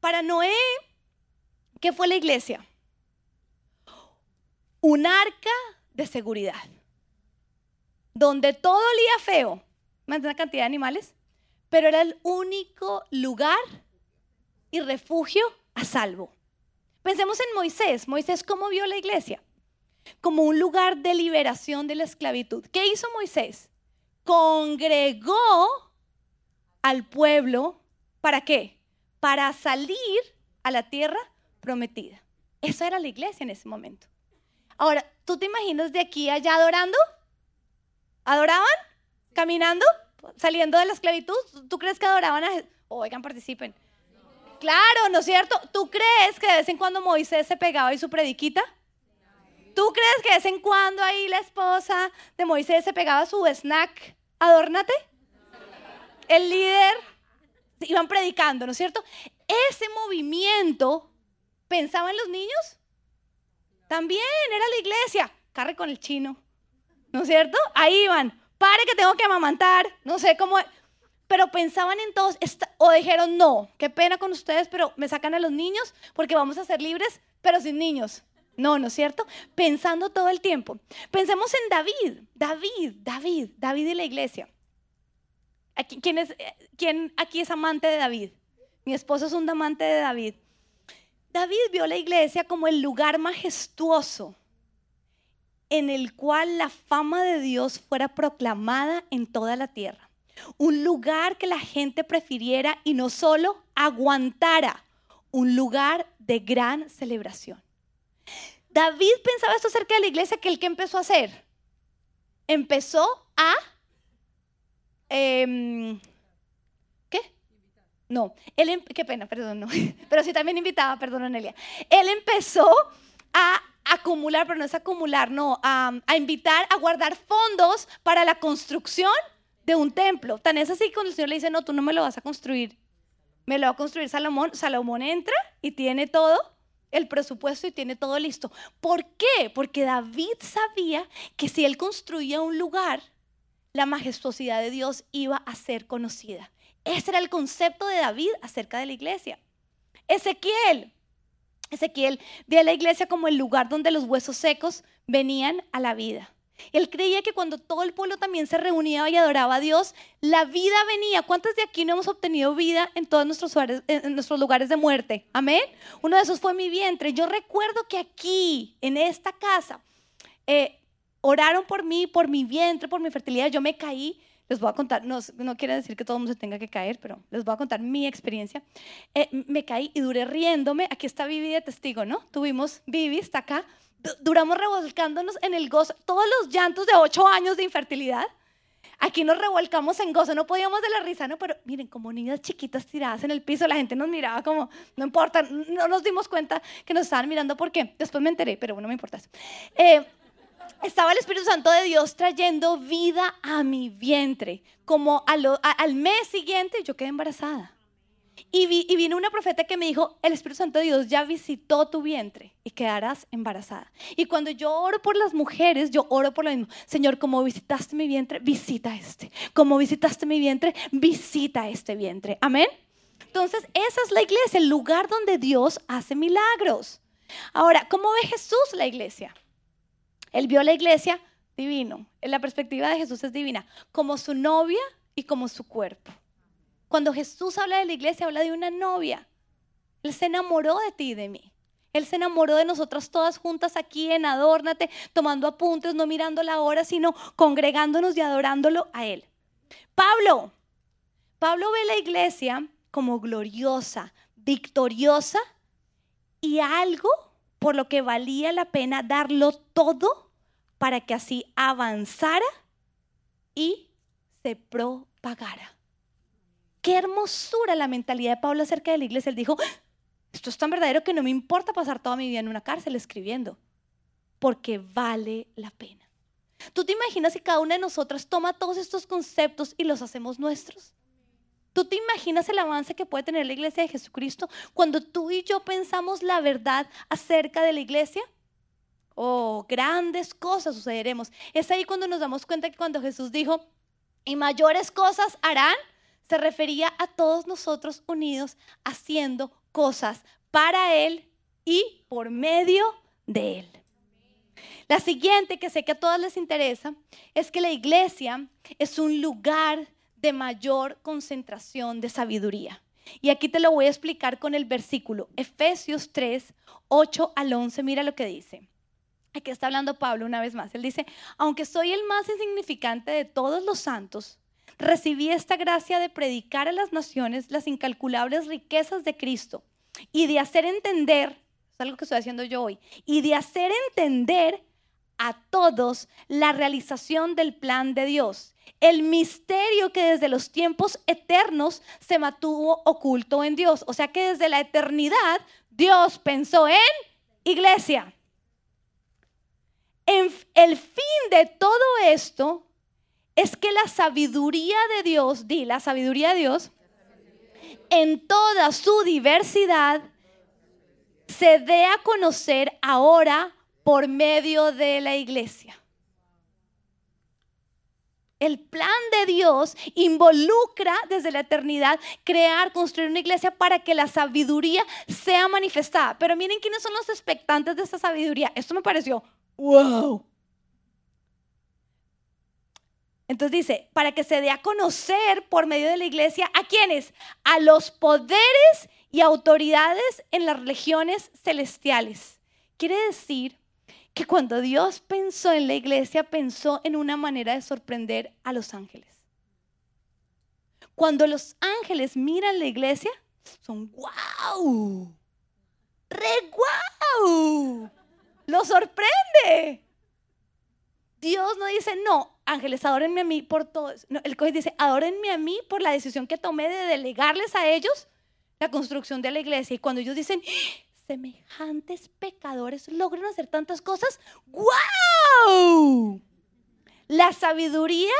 Speaker 1: Para Noé, ¿qué fue la iglesia? Un arca de seguridad. donde todo olía feo, más una cantidad de animales, pero era el único lugar y refugio a salvo. Pensemos en Moisés. Moisés, ¿cómo vio la iglesia? Como un lugar de liberación de la esclavitud. ¿Qué hizo Moisés? Congregó al pueblo. ¿Para qué? Para salir a la tierra prometida. Eso era la iglesia en ese momento. Ahora, ¿tú te imaginas de aquí allá adorando? ¿Adoraban? ¿Caminando? ¿Saliendo de la esclavitud? ¿Tú crees que adoraban a Jesús? Oigan, participen. Claro, ¿no es cierto? ¿Tú crees que de vez en cuando Moisés se pegaba y su prediquita? ¿Tú crees que de vez en cuando ahí la esposa de Moisés se pegaba su snack? Adórnate. El líder iban predicando, ¿no es cierto? Ese movimiento, ¿pensaba en los niños? También era la iglesia. Carre con el chino, ¿no es cierto? Ahí iban. Pare que tengo que amamantar. No sé cómo pero pensaban en todos o dijeron, no, qué pena con ustedes, pero me sacan a los niños porque vamos a ser libres, pero sin niños. No, ¿no es cierto? Pensando todo el tiempo. Pensemos en David, David, David, David y la iglesia. ¿Quién, es, ¿Quién aquí es amante de David? Mi esposo es un amante de David. David vio la iglesia como el lugar majestuoso en el cual la fama de Dios fuera proclamada en toda la tierra. Un lugar que la gente prefiriera y no solo aguantara. Un lugar de gran celebración. David pensaba esto acerca de la iglesia que el que empezó a hacer. Empezó a... Em, ¿Qué? No, él, em, qué pena, perdón, no. Pero sí también invitaba, perdón, Anelia. Él empezó a acumular, pero no es acumular, no, a, a invitar a guardar fondos para la construcción de un templo. Tan es así cuando el Señor le dice, no, tú no me lo vas a construir, me lo va a construir Salomón. Salomón entra y tiene todo el presupuesto y tiene todo listo. ¿Por qué? Porque David sabía que si él construía un lugar, la majestuosidad de Dios iba a ser conocida. Ese era el concepto de David acerca de la iglesia. Ezequiel. Ezequiel ve a la iglesia como el lugar donde los huesos secos venían a la vida. Él creía que cuando todo el pueblo también se reunía y adoraba a Dios, la vida venía. ¿Cuántos de aquí no hemos obtenido vida en todos nuestros lugares, de muerte? Amén. Uno de esos fue mi vientre. Yo recuerdo que aquí, en esta casa, eh, oraron por mí, por mi vientre, por mi fertilidad. Yo me caí. Les voy a contar, no, no quiere decir que todo el mundo se tenga que caer, pero les voy a contar mi experiencia. Eh, me caí y duré riéndome. Aquí está Vivi de testigo, ¿no? Tuvimos, Vivi está acá duramos revolcándonos en el gozo, todos los llantos de ocho años de infertilidad. Aquí nos revolcamos en gozo, no podíamos de la risa, ¿no? Pero miren, como niñas chiquitas tiradas en el piso, la gente nos miraba como, no importa, no nos dimos cuenta que nos estaban mirando porque después me enteré, pero bueno, no me importa eso. Eh, estaba el Espíritu Santo de Dios trayendo vida a mi vientre. Como al mes siguiente yo quedé embarazada. Y, vino una profeta que me dijo, el Espíritu Santo de Dios ya visitó tu vientre y quedarás embarazada. Y cuando yo oro por las mujeres, yo oro por lo mismo. Señor, como visitaste mi vientre, visita este. Como visitaste mi vientre, visita este vientre. Amén. Entonces, esa es la iglesia, el lugar donde Dios hace milagros. Ahora, ¿cómo ve Jesús la iglesia? Él vio la iglesia divino. En la perspectiva de Jesús es divina, como su novia y como su cuerpo. Cuando Jesús habla de la iglesia, habla de una novia. Él se enamoró de ti y de mí. Él se enamoró de nosotras todas juntas aquí en Adórnate, tomando apuntes, no mirando la hora, sino congregándonos y adorándolo a Él. Pablo, Pablo ve la iglesia como gloriosa, victoriosa y algo por lo que valía la pena darlo todo para que así avanzara y se propagara. Qué hermosura la mentalidad de Pablo acerca de la iglesia. Él dijo, esto es tan verdadero que no me importa pasar toda mi vida en una cárcel escribiendo, porque vale la pena. ¿Tú te imaginas si cada una de nosotras toma todos estos conceptos y los hacemos nuestros? ¿Tú te imaginas el avance que puede tener la iglesia de Jesucristo cuando tú y yo pensamos la verdad acerca de la iglesia? Oh, grandes cosas sucederemos. Es ahí cuando nos damos cuenta que cuando Jesús dijo, y mayores cosas harán, se refería a todos nosotros unidos haciendo cosas para Él y por medio de Él. La siguiente, que sé que a todas les interesa, es que la iglesia es un lugar de mayor concentración de sabiduría. Y aquí te lo voy a explicar con el versículo Efesios 3, 8 al 11. Mira lo que dice. Aquí está hablando Pablo una vez más. Él dice, aunque soy el más insignificante de todos los santos, recibí esta gracia de predicar a las naciones las incalculables riquezas de Cristo y de hacer entender, es algo que estoy haciendo yo hoy, y de hacer entender a todos la realización del plan de Dios, el misterio que desde los tiempos eternos se mantuvo oculto en Dios. O sea que desde la eternidad Dios pensó en iglesia. El fin de todo esto es que la sabiduría de Dios, di la sabiduría de Dios, en toda su diversidad, se dé a conocer ahora por medio de la iglesia. El plan de Dios involucra desde la eternidad crear, construir una iglesia para que la sabiduría sea manifestada. Pero miren quiénes son los expectantes de esa sabiduría. Esto me pareció, wow. Entonces dice, para que se dé a conocer por medio de la iglesia a quienes, a los poderes y autoridades en las regiones celestiales. Quiere decir que cuando Dios pensó en la iglesia, pensó en una manera de sorprender a los ángeles. Cuando los ángeles miran la iglesia, son wow, re wow, lo sorprende. Dios no dice, no, ángeles, adórenme a mí por todo. No, el dice, adórenme a mí por la decisión que tomé de delegarles a ellos la construcción de la iglesia. Y cuando ellos dicen, semejantes pecadores logran hacer tantas cosas. ¡Wow! La sabiduría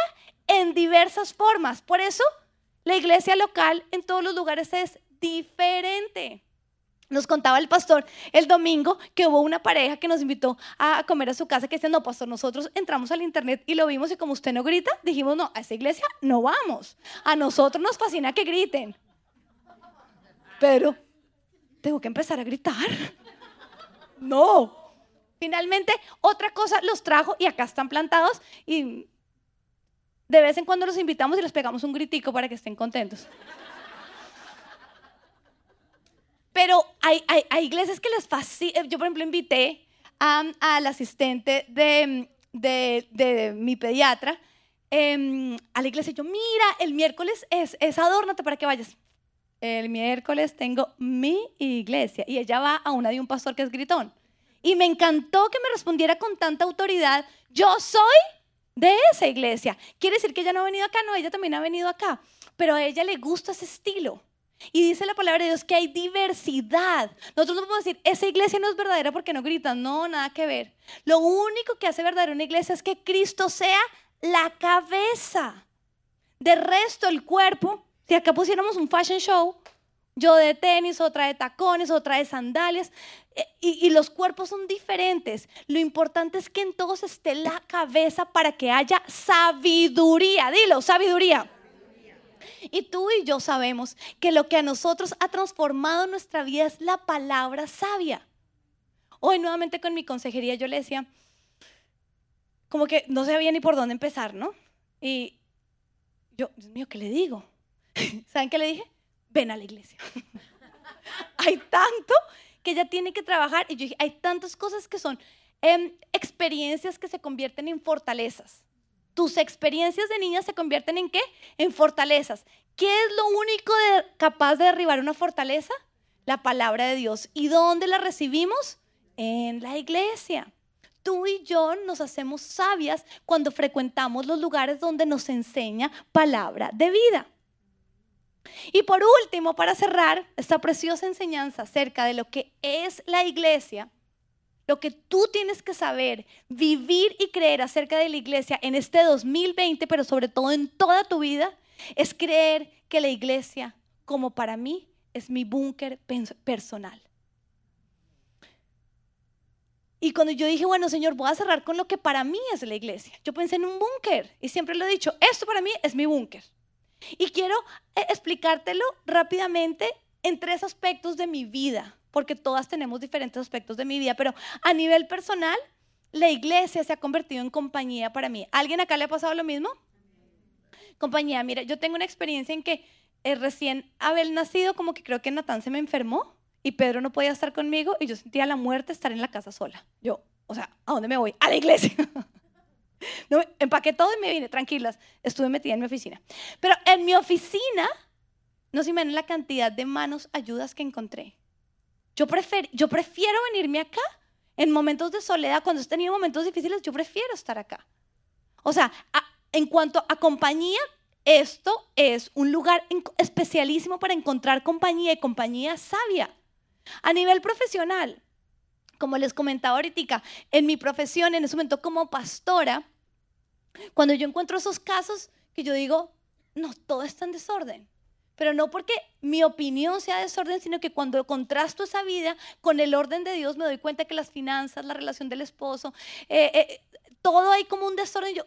Speaker 1: en diversas formas. Por eso la iglesia local en todos los lugares es diferente. Nos contaba el pastor el domingo que hubo una pareja que nos invitó a comer a su casa que decía, no, pastor, nosotros entramos al internet y lo vimos y como usted no grita, dijimos, no, a esa iglesia no vamos. A nosotros nos fascina que griten. Pero tengo que empezar a gritar. No. Finalmente, otra cosa los trajo y acá están plantados y de vez en cuando los invitamos y les pegamos un gritico para que estén contentos. Pero hay, iglesias que les fascina. Yo, por ejemplo, invité al asistente de, mi pediatra em, a la iglesia. Yo, mira, el miércoles es, es adórnate para que vayas el miércoles tengo mi iglesia y ella va a una de un pastor que es gritón. Y me encantó que me respondiera con tanta autoridad, yo soy de esa iglesia. Quiere decir que ella no ha venido acá, no, ella también ha venido acá, pero a ella le gusta ese estilo. Y dice la palabra de Dios que hay diversidad. Nosotros no podemos decir, esa iglesia no es verdadera porque no gritan, no, nada que ver. Lo único que hace verdadera una iglesia es que Cristo sea la cabeza. De resto, el cuerpo si acá pusiéramos un fashion show, yo de tenis, otra de tacones, otra de sandalias, eh, y, los cuerpos son diferentes. Lo importante es que en todos esté la cabeza para que haya sabiduría. Dilo, sabiduría. Y tú y yo sabemos que lo que a nosotros ha transformado nuestra vida es la palabra sabia. Hoy nuevamente con mi consejería yo le decía, como que no sabía ni por dónde empezar, ¿no? Y yo, Dios mío, ¿qué le digo? ¿Saben qué le dije? Ven a la iglesia. hay tanto que ella tiene que trabajar y yo dije, hay tantas cosas que son em, experiencias que se convierten en fortalezas. Tus experiencias de niña se convierten en qué? En fortalezas. ¿Qué es lo único capaz de derribar una fortaleza? La palabra de Dios. ¿Y dónde la recibimos? En la iglesia. Tú y yo nos hacemos sabias cuando frecuentamos los lugares donde nos enseña palabra de vida. Y por último, para cerrar esta preciosa enseñanza acerca de lo que es la iglesia, lo que tú tienes que saber, vivir y creer acerca de la iglesia en este 2020, pero sobre todo en toda tu vida, es creer que la iglesia, como para mí, es mi búnker personal. Y cuando yo dije, bueno, Señor, voy a cerrar con lo que para mí es la iglesia, yo pensé en un búnker y siempre lo he dicho, esto para mí es mi búnker. Y quiero eh, explicártelo rápidamente en tres aspectos de mi vida, porque todas tenemos diferentes aspectos de mi vida, pero a nivel personal, la iglesia se ha convertido en compañía para mí. ¿Alguien acá le ha pasado lo mismo? Compañía, mira, yo tengo una experiencia en que eh, recién haber nacido, como que creo que Natán se me enfermó y Pedro no podía estar conmigo y yo sentía la muerte estar en la casa sola. Yo, o sea, ¿a dónde me voy? A la iglesia. no, empaqué todo y me vine, tranquilas. Estuve metida en mi oficina. Pero en mi oficina, no se imaginan la cantidad de manos ayudas que encontré. Yo, yo prefiero venirme acá en momentos de soledad, cuando he tenido momentos difíciles, yo prefiero estar acá. O sea, en cuanto a compañía, esto es un lugar especialísimo para encontrar compañía y compañía sabia. A nivel profesional, como les comentaba ahorita, en mi profesión, en ese momento como pastora, cuando yo encuentro esos casos que yo digo, no, todo está en desorden. Pero no porque mi opinión sea desorden, sino que cuando contrasto esa vida con el orden de Dios, me doy cuenta que las finanzas, la relación del esposo, eh, eh, todo hay como un desorden. Yo,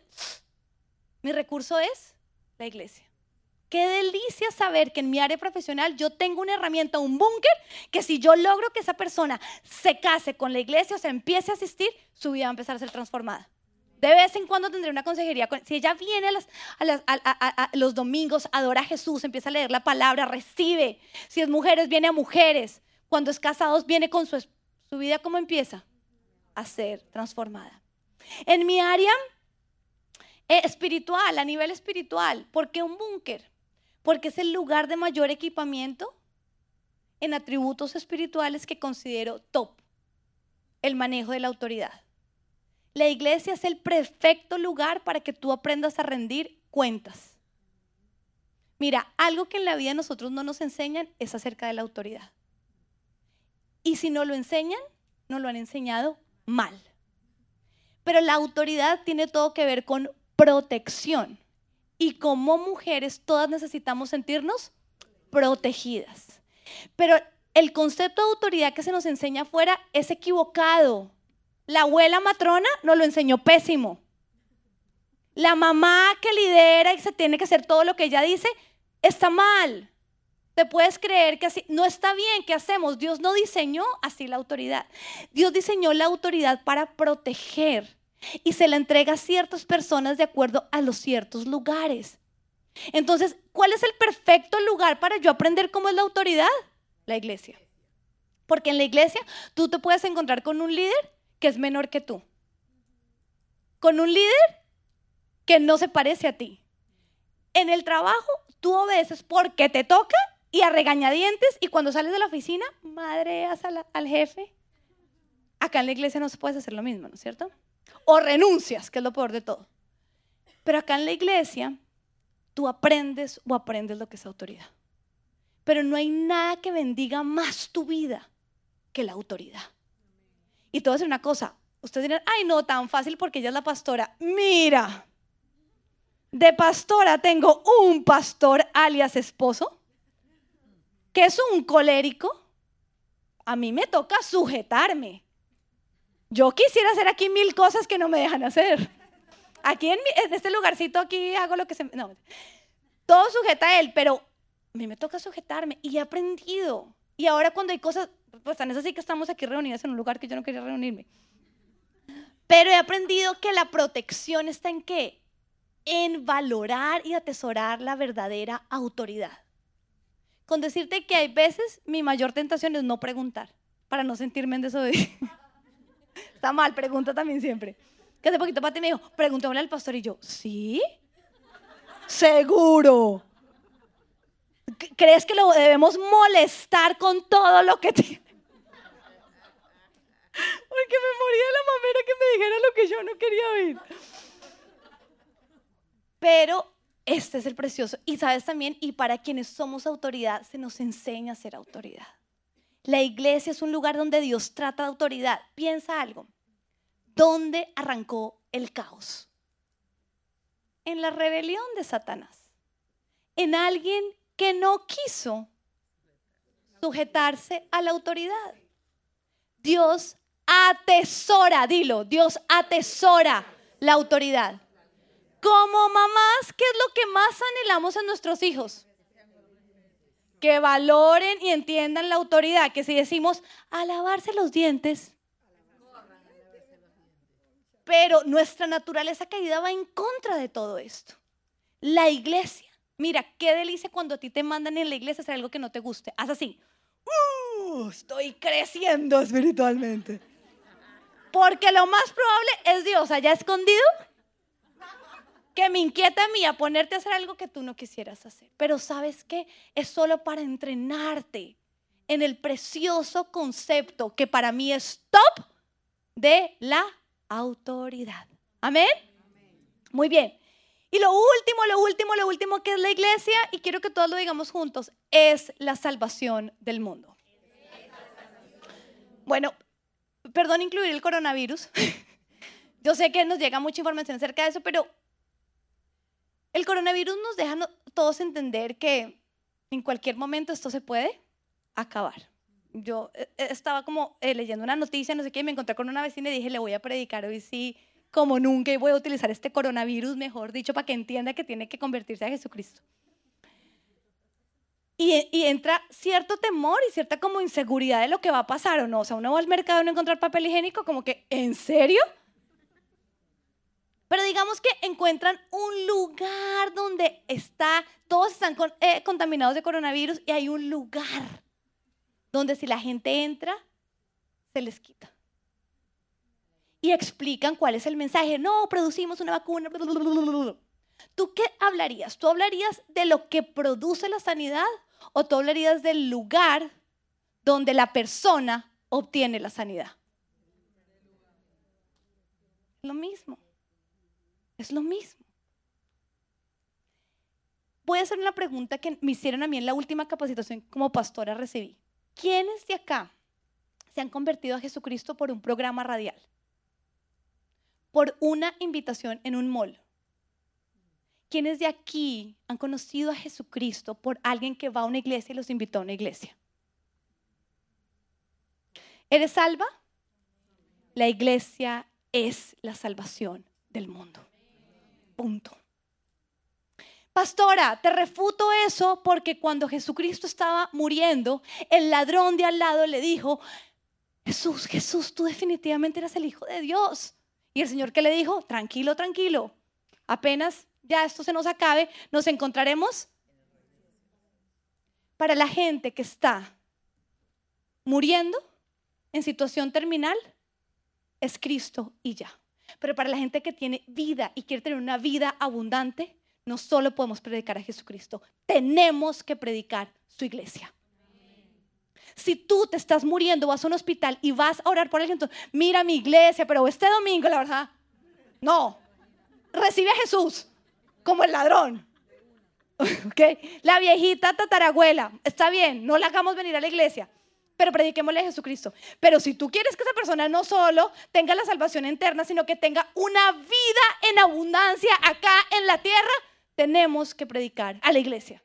Speaker 1: mi recurso es la iglesia. Qué delicia saber que en mi área profesional yo tengo una herramienta, un búnker, que si yo logro que esa persona se case con la iglesia o se empiece a asistir, su vida va a empezar a ser transformada. De vez en cuando tendré una consejería. Si ella viene a, los domingos, adora a Jesús, empieza a leer la palabra, recibe. Si es mujeres, viene a mujeres. Cuando es casados, viene con su, su vida, ¿cómo empieza? A ser transformada. En mi área eh, espiritual, a nivel espiritual, ¿por qué un búnker? Porque es el lugar de mayor equipamiento en atributos espirituales que considero top. El manejo de la autoridad. La iglesia es el perfecto lugar para que tú aprendas a rendir cuentas. Mira, algo que en la vida nosotros no nos enseñan es acerca de la autoridad. Y si no lo enseñan, no lo han enseñado mal. Pero la autoridad tiene todo que ver con protección. Y como mujeres todas necesitamos sentirnos protegidas. Pero el concepto de autoridad que se nos enseña afuera es equivocado. La abuela matrona nos lo enseñó pésimo. La mamá que lidera y se tiene que hacer todo lo que ella dice, está mal. Te puedes creer que así no está bien, ¿qué hacemos? Dios no diseñó así la autoridad. Dios diseñó la autoridad para proteger y se la entrega a ciertas personas de acuerdo a los ciertos lugares. Entonces, ¿cuál es el perfecto lugar para yo aprender cómo es la autoridad? La iglesia. Porque en la iglesia tú te puedes encontrar con un líder que es menor que tú. Con un líder que no se parece a ti. En el trabajo tú obedeces porque te toca y a regañadientes y cuando sales de la oficina, madreas al, al jefe. Acá en la iglesia no se puede hacer lo mismo, ¿no es cierto? O renuncias, que es lo peor de todo. Pero acá en la iglesia tú aprendes o aprendes lo que es autoridad. Pero no hay nada que bendiga más tu vida que la autoridad. Y a decir una cosa. Ustedes dirán, ay, no, tan fácil porque ella es la pastora. Mira, de pastora tengo un pastor alias esposo, que es un colérico. A mí me toca sujetarme. Yo quisiera hacer aquí mil cosas que no me dejan hacer. Aquí en, este lugarcito, aquí hago lo que se... No, todo sujeta a él, pero a mí me toca sujetarme y he aprendido. Y ahora cuando hay cosas, pues tan es así que estamos aquí reunidas en un lugar que yo no quería reunirme. Pero he aprendido que la protección está en qué? En valorar y atesorar la verdadera autoridad. Con decirte que hay veces mi mayor tentación es no preguntar, para no sentirme en desobediencia. Está mal, pregunta también siempre. Que hace poquito Pati me dijo, pregúntame al pastor y yo, ¿sí? Seguro. ¿Crees que lo debemos molestar con todo lo que tiene? Porque me moría de la mamera que me dijera lo que yo no quería oír. Pero este es el precioso. Y sabes también, y para quienes somos autoridad, se nos enseña a ser autoridad. La iglesia es un lugar donde Dios trata de autoridad. Piensa algo. ¿Dónde arrancó el caos? En la rebelión de Satanás. En alguien que no quiso sujetarse a la autoridad. Dios atesora, dilo, Dios atesora la autoridad. Como mamás, ¿qué es lo que más anhelamos en nuestros hijos? Que valoren y entiendan la autoridad, que si decimos a lavarse los dientes, Pero nuestra naturaleza caída va en contra de todo esto. La iglesia. Mira, qué delicia cuando a ti te mandan en la iglesia hacer algo que no te guste. Haz así. Uh, estoy creciendo espiritualmente. Porque lo más probable es Dios allá escondido que me inquieta a mí a ponerte a hacer algo que tú no quisieras hacer. Pero sabes qué? Es solo para entrenarte en el precioso concepto que para mí es top de la autoridad. Amén. Muy bien. Y lo último, lo último, lo último que es la iglesia, y quiero que todos lo digamos juntos, es la salvación del mundo. Bueno, perdón incluir el coronavirus. Yo sé que nos llega mucha información acerca de eso, pero el coronavirus nos deja todos entender que en cualquier momento esto se puede acabar. Yo eh, eh, estaba como eh, leyendo una noticia, no sé qué, y me encontré con una vecina y dije, le voy a predicar hoy sí, como nunca, y voy a utilizar este coronavirus, mejor dicho, para que entienda que tiene que convertirse a Jesucristo. Y, entra cierto temor y cierta como inseguridad de lo que va a pasar o no. O sea, uno va al mercado y no encontrar papel higiénico, como que, ¿en serio? Pero digamos que encuentran un lugar donde está, todos están contaminados de coronavirus y hay un lugar donde si la gente entra, se les quita. Y explican cuál es el mensaje. No, producimos una vacuna. ¿Tú qué hablarías? ¿Tú hablarías de lo que produce la sanidad o tú hablarías del lugar donde la persona obtiene la sanidad? Lo mismo. Es lo mismo. Voy a hacer una pregunta que me hicieron a mí en la última capacitación como pastora recibí. ¿Quiénes de acá se han convertido a Jesucristo por un programa radial? Por una invitación en un mall. ¿Quiénes de aquí han conocido a Jesucristo por alguien que va a una iglesia y los invitó a una iglesia? ¿Eres salva? La iglesia es la salvación del mundo. Punto. Pastora, te refuto eso porque cuando Jesucristo estaba muriendo, el ladrón de al lado le dijo, Jesús, Jesús, tú definitivamente eras el Hijo de Dios. Y el Señor que le dijo, tranquilo, tranquilo, apenas ya esto se nos acabe, nos encontraremos. Para la gente que está muriendo en situación terminal, es Cristo y ya. Pero para la gente que tiene vida y quiere tener una vida abundante, no solo podemos predicar a Jesucristo, tenemos que predicar su iglesia. Si tú te estás muriendo, vas a un hospital y vas a orar por alguien, mira mi iglesia, pero este domingo, la verdad, no. Recibe a Jesús como el ladrón. ¿Okay? La viejita tatarabuela, está bien, no la hagamos venir a la iglesia, pero prediquémosle a Jesucristo. Pero si tú quieres que esa persona no solo tenga la salvación eterna, sino que tenga una vida en abundancia acá en la tierra, tenemos que predicar a la iglesia.